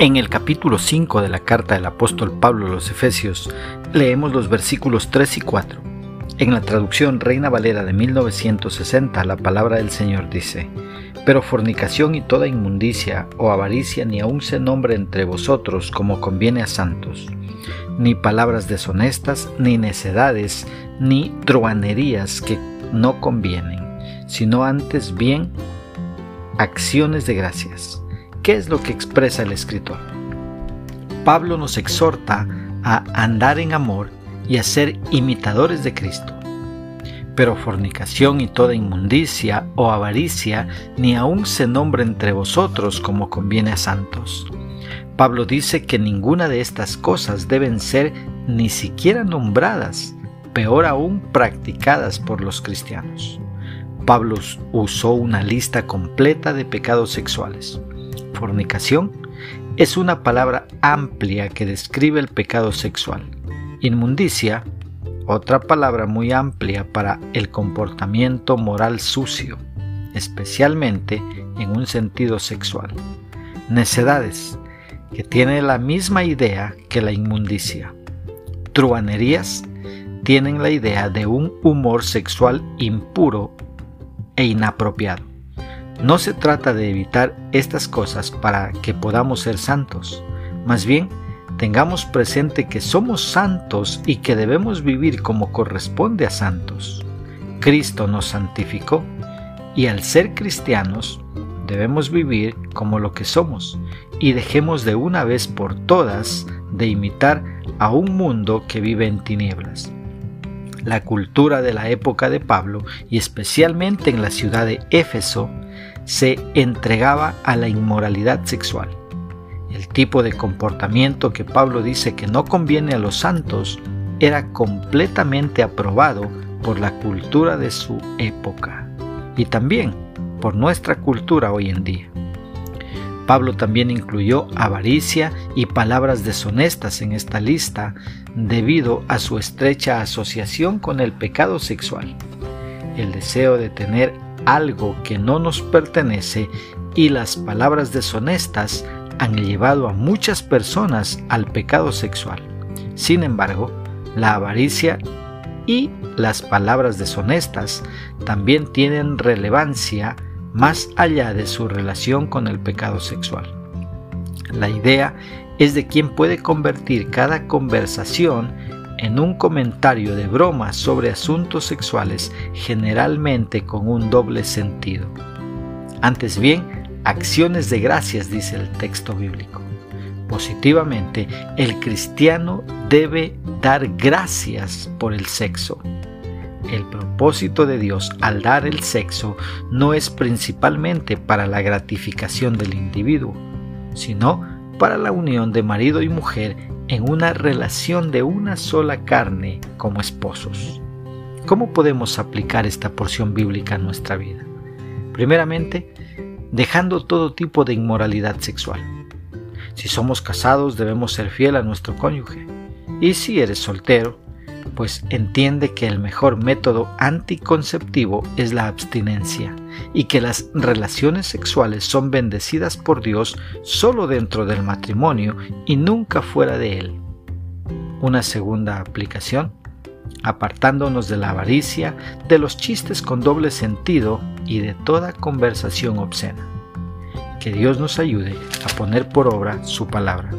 En el capítulo 5 de la carta del apóstol Pablo a los Efesios leemos los versículos 3 y 4. En la traducción Reina Valera de 1960 la palabra del Señor dice, Pero fornicación y toda inmundicia o avaricia ni aun se nombre entre vosotros como conviene a santos, ni palabras deshonestas, ni necedades, ni truanerías que no convienen, sino antes bien acciones de gracias ¿Qué es lo que expresa el escritor? Pablo nos exhorta a andar en amor y a ser imitadores de Cristo. Pero fornicación y toda inmundicia o avaricia ni aun se nombra entre vosotros como conviene a santos. Pablo dice que ninguna de estas cosas deben ser ni siquiera nombradas, peor aún practicadas por los cristianos. Pablo usó una lista completa de pecados sexuales fornicación es una palabra amplia que describe el pecado sexual. Inmundicia, otra palabra muy amplia para el comportamiento moral sucio, especialmente en un sentido sexual. Necedades, que tiene la misma idea que la inmundicia. Truanerías, tienen la idea de un humor sexual impuro e inapropiado. No se trata de evitar estas cosas para que podamos ser santos, más bien tengamos presente que somos santos y que debemos vivir como corresponde a santos. Cristo nos santificó y al ser cristianos debemos vivir como lo que somos y dejemos de una vez por todas de imitar a un mundo que vive en tinieblas. La cultura de la época de Pablo y especialmente en la ciudad de Éfeso se entregaba a la inmoralidad sexual. El tipo de comportamiento que Pablo dice que no conviene a los santos era completamente aprobado por la cultura de su época y también por nuestra cultura hoy en día. Pablo también incluyó avaricia y palabras deshonestas en esta lista debido a su estrecha asociación con el pecado sexual. El deseo de tener algo que no nos pertenece y las palabras deshonestas han llevado a muchas personas al pecado sexual. Sin embargo, la avaricia y las palabras deshonestas también tienen relevancia más allá de su relación con el pecado sexual. La idea es de quién puede convertir cada conversación en un comentario de broma sobre asuntos sexuales generalmente con un doble sentido. Antes bien, acciones de gracias dice el texto bíblico. Positivamente, el cristiano debe dar gracias por el sexo. El propósito de Dios al dar el sexo no es principalmente para la gratificación del individuo, sino para la unión de marido y mujer en una relación de una sola carne como esposos. ¿Cómo podemos aplicar esta porción bíblica a nuestra vida? Primeramente, dejando todo tipo de inmoralidad sexual. Si somos casados debemos ser fiel a nuestro cónyuge. Y si eres soltero, pues entiende que el mejor método anticonceptivo es la abstinencia y que las relaciones sexuales son bendecidas por Dios solo dentro del matrimonio y nunca fuera de él. Una segunda aplicación, apartándonos de la avaricia, de los chistes con doble sentido y de toda conversación obscena. Que Dios nos ayude a poner por obra su palabra.